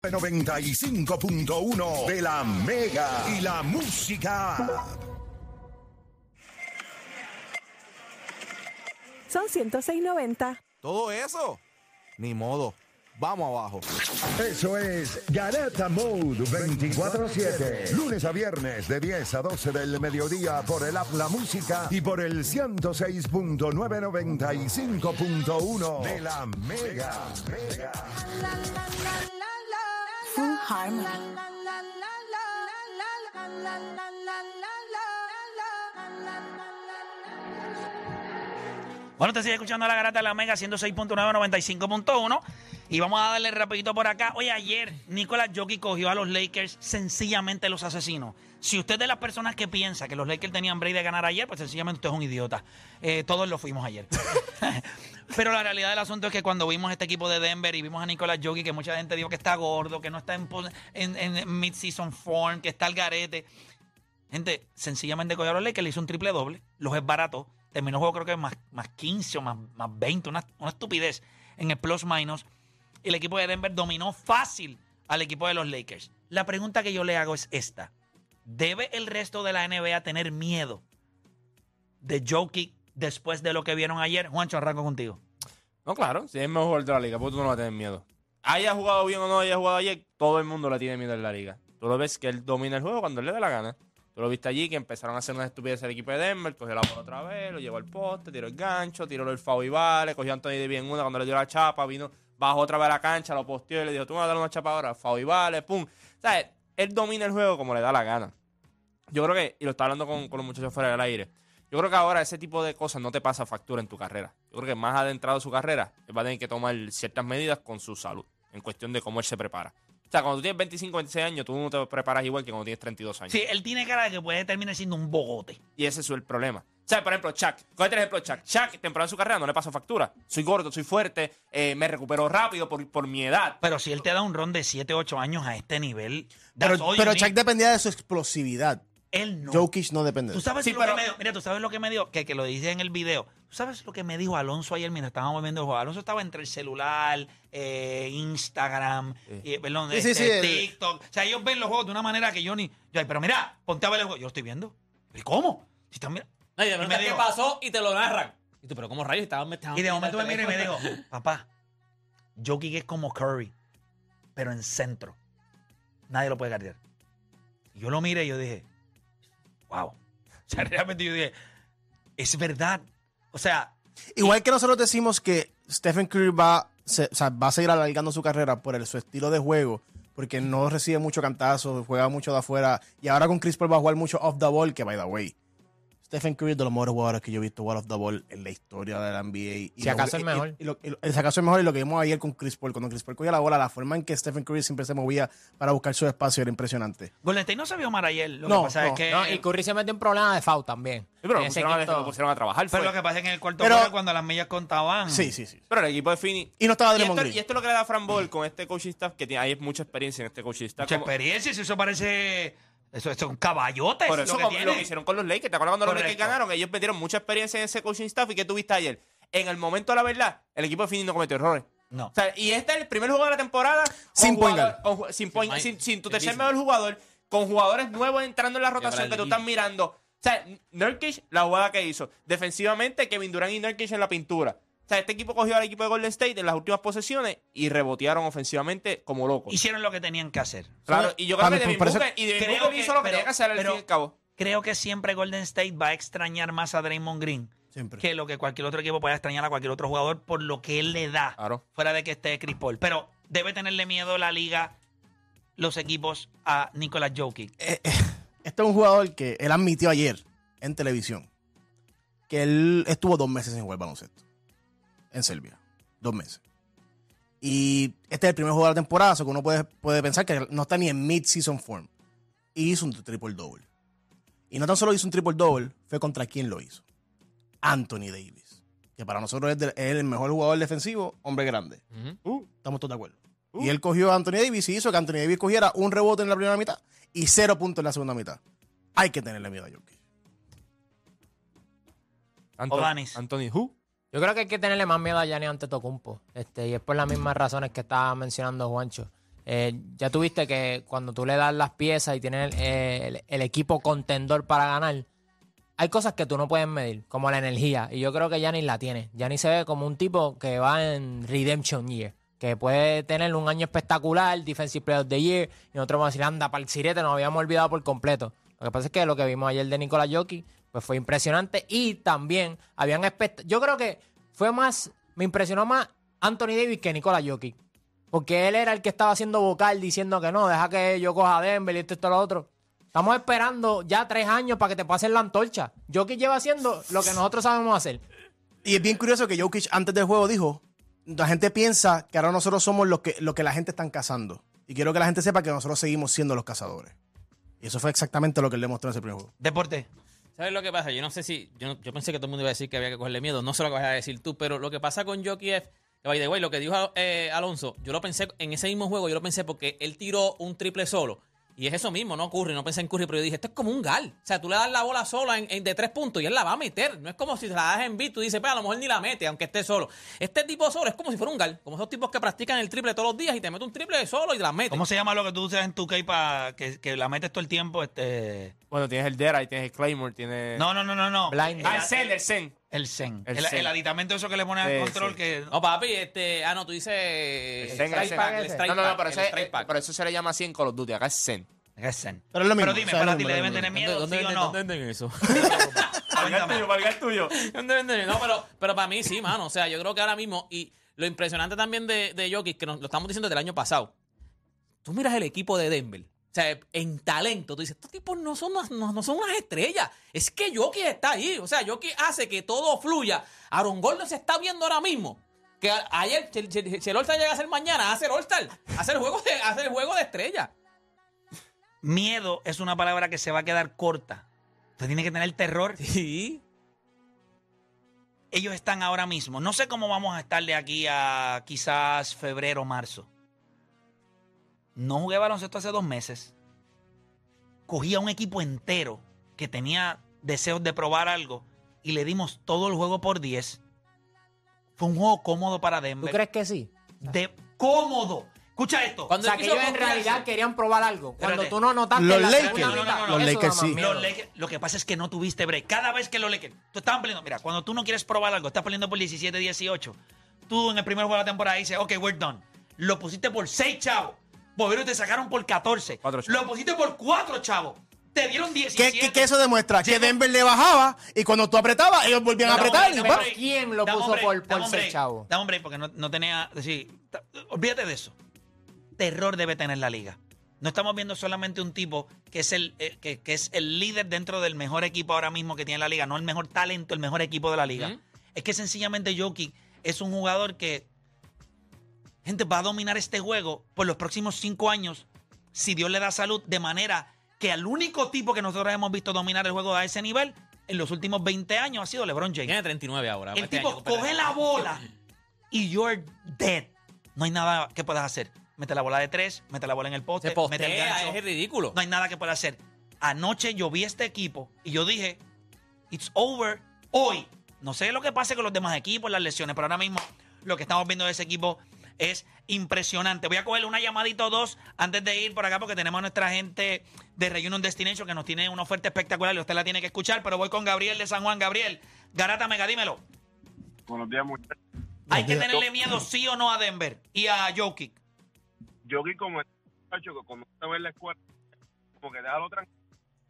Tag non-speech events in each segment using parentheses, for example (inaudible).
95.1 de la Mega y la música. Son 106.90. ¿Todo eso? Ni modo. Vamos abajo. Eso es Garata Mode 24-7. Lunes a viernes de 10 a 12 del mediodía por el app La Música y por el 106.995.1 de la Mega. Mega. Harmony. Bueno, te sigue escuchando la garata de la Mega 106.9, 95.1. Y vamos a darle rapidito por acá. Oye, ayer Nicolás Jockey cogió a los Lakers sencillamente los asesinos. Si usted es de las personas que piensa que los Lakers tenían break de ganar ayer, pues sencillamente usted es un idiota. Eh, todos lo fuimos ayer. (laughs) Pero la realidad del asunto es que cuando vimos este equipo de Denver y vimos a Nicolás Jockey, que mucha gente dijo que está gordo, que no está en, en, mid-season form, que está al garete. Gente, sencillamente los Lakers, le hizo un triple doble, los es barato. Terminó el juego creo que más, más 15 o más, más 20, una, una estupidez en el plus minus. Y el equipo de Denver dominó fácil al equipo de los Lakers. La pregunta que yo le hago es esta. ¿Debe el resto de la NBA tener miedo de Jokic después de lo que vieron ayer? Juancho, arranco contigo. No, claro, si es mejor de la liga, porque tú no vas a tener miedo. Haya jugado bien o no haya jugado ayer, todo el mundo le tiene miedo en la liga. Tú lo ves que él domina el juego cuando él le da la gana. Tú lo viste allí que empezaron a hacer unas estupideces el equipo de Denver, cogió la bola otra vez, lo llevó al poste, tiró el gancho, tiró el foul y vale, cogió a Anthony Davis en una cuando le dio la chapa, vino, bajó otra vez a la cancha, lo posteó y le dijo, tú me vas a dar una chapa ahora, foul y vale, pum. ¿Sabes? Él domina el juego como le da la gana. Yo creo que, y lo estaba hablando con, con los muchachos fuera del aire, yo creo que ahora ese tipo de cosas no te pasa factura en tu carrera. Yo creo que más adentrado su carrera, él va a tener que tomar ciertas medidas con su salud, en cuestión de cómo él se prepara. O sea, cuando tú tienes 25, 26 años, tú no te preparas igual que cuando tienes 32 años. Sí, él tiene cara de que puede terminar siendo un bogote. Y ese es el problema. O sea, por ejemplo, Chuck. Cógete el ejemplo de Chuck. Chuck, temprano en su carrera, no le pasó factura. Soy gordo, soy fuerte, eh, me recupero rápido por, por mi edad. Pero si él te da un ron de 7, 8 años a este nivel, Pero, pero. Chuck dependía de su explosividad. Él no. Jokic no depende de Tú eso. sabes Sí, lo pero- que me dijo, mira, tú sabes lo que me dijo, que, que lo dije en el video. Tú sabes lo que me dijo Alonso ayer mientras estábamos viendo el juego. Alonso estaba entre el celular, eh, Instagram, eh, perdón, Sí, sí, este, TikTok. O sea, ellos ven los juegos de una manera que yo ni. Yo, pero mira, ponte a ver el juego. Yo lo estoy viendo. ¿Y cómo? Si están mira- No, y de Y me verdad, ¿qué pasó? Y te lo narran. Y tú, pero ¿cómo rayos? Estaban Y de momento me mira y me dijo, (laughs) papá, Jokic es como Curry, pero en centro. Nadie lo puede guardar. Y yo lo miré y yo dije, wow. O sea, (laughs) realmente yo dije, es verdad. O sea, Igual que nosotros decimos que Stephen Curry va, se- o sea, va a seguir alargando su carrera por el- su estilo de juego, porque no recibe mucho cantazo, juega mucho de afuera, y ahora con Chris Paul va a jugar mucho off the ball, que by the way. Stephen Curry es de los mejores jugadores que yo he visto jugar off the ball en la historia de la NBA. Y Si acaso el y- mejor. Y, lo- y lo- si acaso el mejor y lo que vimos ayer con Chris Paul. Cuando Chris Paul cogía la bola, la forma en que Stephen Curry siempre se movía para buscar su espacio era impresionante. Golden State no se vio mal ayer. Lo No, que pasa no, es que. No, y Curry se metió en problemas de foul también. Sí, pero lo pusieron, a, lo pusieron a trabajar. pero fue. lo que pasa es que en el cuarto Pero- cuando las millas contaban. Sí, sí, sí. Pero el equipo de Fini. Y no estaba Y Draymond Green. y esto es lo que le da a Fran Ball con este coaching staff, que tiene, hay mucha experiencia en este coaching staff. Mucha Como- experiencia, si eso parece. Eso, eso es un caballote. Por lo eso, que como lo que hicieron con los Lakers. ¿Te acuerdas cuando los Lakers Correcto. ganaron? Ellos metieron mucha experiencia en ese coaching staff. ¿Y qué tuviste ayer? En el momento de la verdad, el equipo de Fini no cometió errores. No. O sea, y este es el primer juego de la temporada Sin jugador- con sin, point- Sin- sin, sin tu tercer mejor jugador, con jugadores nuevos entrando en la rotación que tú estás mirando. O sea, Nurkic, la jugada que hizo. Defensivamente, Kevin Durant y Nurkic en la pintura. O sea, este equipo cogió al equipo de Golden State en las últimas posesiones y rebotearon ofensivamente como locos. Hicieron lo que tenían que hacer. Claro, y yo creo que Devin Booker, y Devin Creo Booker que- hizo lo que pero- tenía que hacer al pero- fin y al cabo. Creo que siempre Golden State va a extrañar más a Draymond Green Siempre. que lo que cualquier otro equipo pueda extrañar a cualquier otro jugador por lo que él le da. Claro. Fuera de que esté Chris Paul. Pero debe tenerle miedo la liga, los equipos a Nicolas Jokic. Este es un jugador que él admitió ayer en televisión que él estuvo dos meses sin jugar baloncesto en Serbia. Dos meses. Y este es el primer juego de la temporada, so que uno puede, puede pensar que no está ni en mid-season form. Y hizo un triple-double. Y no tan solo hizo un triple-double, fue contra quién lo hizo. Anthony Davis. Que para nosotros es, de- es el mejor jugador defensivo, hombre grande. Uh, Estamos todos de acuerdo. Y él cogió a Anthony Davis y hizo que Anthony Davis cogiera un rebote en la primera mitad y cero puntos en la segunda mitad. Hay que tenerle miedo a Jokic. Anto- Odanis. Anthony Who? Yo creo que hay que tenerle más miedo a Gianni Antetokounmpo. Este, y es por las mismas razones que estaba mencionando Juancho. Eh, ya tuviste que cuando tú le das las piezas y tienes el, equipo contendor para ganar, hay cosas que tú no puedes medir, como la energía. Y yo creo que Giannis la tiene. Giannis se ve como un tipo que va en Redemption Year. Que puede tener un año espectacular, Defensive Player of the Year. Y nosotros vamos a decir, anda, para el sirete, nos habíamos olvidado por completo. Lo que pasa es que lo que vimos ayer de Nikola Jokic pues fue impresionante. Y también habían Yo creo que fue más, me impresionó más Anthony Davis que Nikola Jokic. Porque él era el que estaba haciendo vocal diciendo que no, deja que yo coja a Denver y esto y esto lo otro. Estamos esperando ya tres años para que te pasen la antorcha. Jokic lleva haciendo lo que nosotros sabemos hacer. Y es bien curioso que Jokic antes del juego dijo, la gente piensa que ahora nosotros somos los que, lo que la gente están cazando. Y quiero que la gente sepa que nosotros seguimos siendo los cazadores. Y eso fue exactamente lo que él demostró en ese primer juego. Deporte. ¿Sabes lo que pasa? Yo no sé si. Yo, yo pensé que todo el mundo iba a decir que había que cogerle miedo. No sé lo que vas a decir tú, pero lo que pasa con Jockey es. Que by the lo que dijo eh, Alonso, yo lo pensé en ese mismo juego, yo lo pensé porque él tiró un triple solo. Y es eso mismo, no Curry, no pensé en Curry, pero yo dije, esto es como un gal. O sea, tú le das la bola sola en, en- de tres puntos y él la va a meter. No es como si se la das en beat, tú dices, pues a lo mejor ni la mete, aunque esté solo. Este tipo solo es como si fuera un gal, como esos tipos que practican el triple todos los días y te mete un triple solo y la mete. ¿Cómo se llama lo que tú usas en tu K para que, que la metes todo el tiempo? Este... Bueno, tienes el Dera y tienes el Claymore, tienes... No, no, no, no, no. Blind. Ah, el Zen, el Zen. El Zen. El El, Zen. el aditamento eso que le pones al Sí, control sí. que... No, papi, este. Ah, no, tú dices. El Zen, el strike Zen. pack, el strike No, no, no, pack, pero, el ese- strike pack. pero eso se le llama así en Call of Duty. Acá es Zen. Es Zen. Pero es lo mismo, Pero dime, o sea, es ti le mismo, deben es lo tener miedo, ¿Dónde sí o venden- no. ¿Dónde venden eso? (laughs) Cuéntame. valga el tuyo. (laughs) ¿Dónde venden? No, pero, pero para mí sí, mano. O sea, yo creo que ahora mismo, y lo impresionante también de, de Jokic, que nos, lo estamos diciendo desde el año pasado. Tú miras el equipo de Denver. O sea, en talento, tú dices, estos tipos no son, no, no son unas estrellas. Es que Jokic está ahí. O sea, Jokic hace que todo fluya. Aaron Gordon se está viendo ahora mismo. Que ayer, si, el All-Star llega a ser mañana, hace el All-Star. Hace el juego de, hace el juego de estrella. Miedo es una palabra que se va a quedar corta. Usted tiene que tener terror. Sí. Ellos están ahora mismo. No sé cómo vamos a estar de aquí a quizás febrero o marzo. No jugué baloncesto hace dos meses. Cogí a un equipo entero que tenía deseos de probar algo y le dimos todo el juego por 10. Fue un juego cómodo para ¿Tú Denver. crees que sí? De cómodo. Escucha esto. O Cuando sea, que quiso ellos en realidad querían probar algo. Cuando Espérate. tú no notaste Los la Lakers. segunda No, no, no, mitad, no, los Lakers sí. miedo. Los Lakers- lo que pasa es que no tuviste break. Cada vez que los Lakers, tú estabas peleando, mira, cuando tú no quieres probar algo, estás peleando por 17, 18, tú en el primer juego de la temporada dices, ok, we're done. Lo pusiste por 6 chavos. Volvieron y te sacaron por 14. Cuatro chavos. Lo pusiste por 4 chavos. Te dieron ¿Qué, 17. qué- qué eso demuestra? Que Denver le bajaba y cuando tú apretabas, ellos volvían a Dame apretar. y. ¿Quién lo puso por- por ser chavo? Un break porque no, no tenía. Sí, olvídate de eso. Terror debe tener la liga. No estamos viendo solamente un tipo que es el eh, que, que es el líder dentro del mejor equipo ahora mismo que tiene la liga, no el mejor talento, el mejor equipo de la liga. Es que sencillamente Jokic es un jugador que gente va a dominar este juego por los próximos cinco años si Dios le da salud de manera que al único tipo que nosotros hemos visto dominar el juego a ese nivel en los últimos 20 años ha sido LeBron James. Tiene 39 ahora. El Este tipo año coge 39. la bola y you're dead. No hay nada que puedas hacer. Mete la bola de tres, mete la bola en el poste, mete el gancho. es ridículo. No hay nada que pueda hacer. Anoche yo vi este equipo y yo dije, it's over hoy. No sé lo que pase con los demás equipos, las lesiones, pero ahora mismo lo que estamos viendo de ese equipo es impresionante. Voy a cogerle una llamadita o dos antes de ir por acá porque tenemos a nuestra gente de Reunion Destination que nos tiene una oferta espectacular y usted la tiene que escuchar, pero voy con Gabriel de San Juan. Gabriel, Garata Mega, dímelo. Buenos días, muchachos. ¿Hay que tenerle miedo sí o no a Denver y a Jokic? Aquí como muchacho que cuando estaba en la escuela, como que déjalo tranquilo.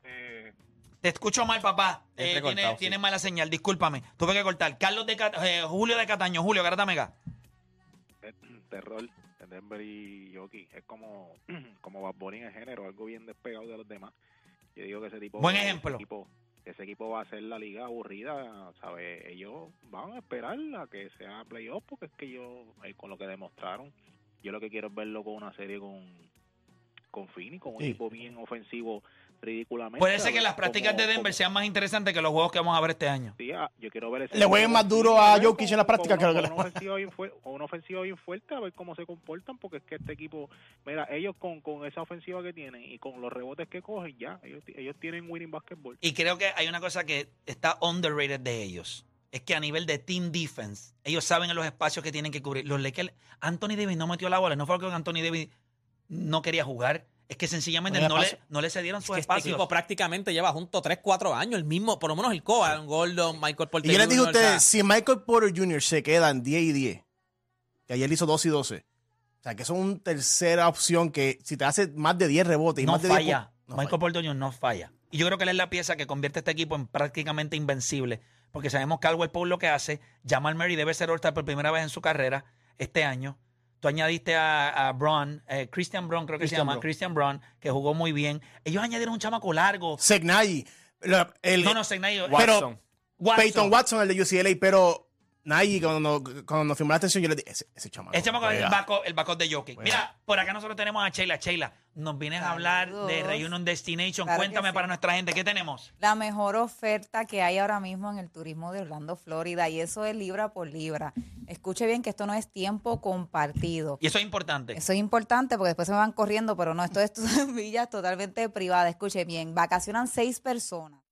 Eh, Te escucho mal, papá. Eh, tiene, sí. tiene mala señal, discúlpame. Tuve que cortar. Carlos de Cat- eh, Julio de Cataño. Julio, Garata Mega. Terror de Denver y Jokic es como (clears throat) como Bad Bunny en género algo bien despegado de los demás yo digo que ese tipo Buen ese tipo ese equipo va a ser la liga aburrida, ¿sabes? Ellos van a esperar a que sea playoff porque es que ellos, eh, con lo que demostraron, yo lo que quiero es verlo con una serie con, con Phoenix, con un Sí. equipo bien ofensivo ridículamente. Puede a ser que las prácticas de Denver sean más interesantes que los juegos que vamos a ver este año. Sí, ah, yo quiero ver ese Le jueguen más duro a Jokic en la práctica con que lo que una ofensiva bien una ofensiva bien fuerte, a ver cómo se comportan, porque es que este equipo, mira, ellos con, con esa ofensiva que tienen y con los rebotes que cogen, ya, ellos, ti- ellos tienen winning basketball. Y creo que hay una cosa que está underrated de ellos. Es que a nivel de team defense, ellos saben en los espacios que tienen que cubrir. Los Lakers, Anthony Davis no metió la bola. No fue que Anthony Davis no quería jugar. Es que sencillamente No le, no le cedieron sus Que este espacios. equipo prácticamente lleva junto 3, 4 años, el mismo, por lo menos el Coa, Gordon, Michael Porter Y yo les dije a Jr., o sea, ustedes, si Michael Porter Jr. se queda en 10 y 10, que ayer hizo 2 y 12, o sea, que eso es una tercera opción que si te hace más de 10 rebotes y no más de 10 falla. pu- no Michael falla. Porter Jr. no falla. Y yo creo que él es la pieza que convierte a este equipo en prácticamente invencible. Porque sabemos que Caldwell Pope lo que hace. Jamal Murray debe ser All-Star por primera vez en su carrera este año. Tú añadiste a, a Braun, eh, Christian Braun, creo que se llama, Braun. Christian Braun, que jugó muy bien. Ellos añadieron un chamaco largo. Segnayi, No, no, Segnayo. Pero- Watson. Watson. Peyton Watson, el de UCLA, pero Nagy, cuando, cuando nos firmó la atención, yo le dije, ese, ese chamaco. Ese chamaco es el juega". backup, el backup de Jokic. Mira, por acá nosotros tenemos a Sheila. Sheila, nos vienes a hablar de. Reunion Destination. Claro Cuéntame sí. para nuestra gente, ¿qué tenemos? La mejor oferta que hay ahora mismo en el turismo de Orlando, Florida, y eso es libra por libra. Escuche bien que esto no es tiempo compartido. Y eso es importante. Eso es importante porque después se me van corriendo, pero no, esto es (laughs) villas totalmente privada. Escuche bien, vacacionan seis personas.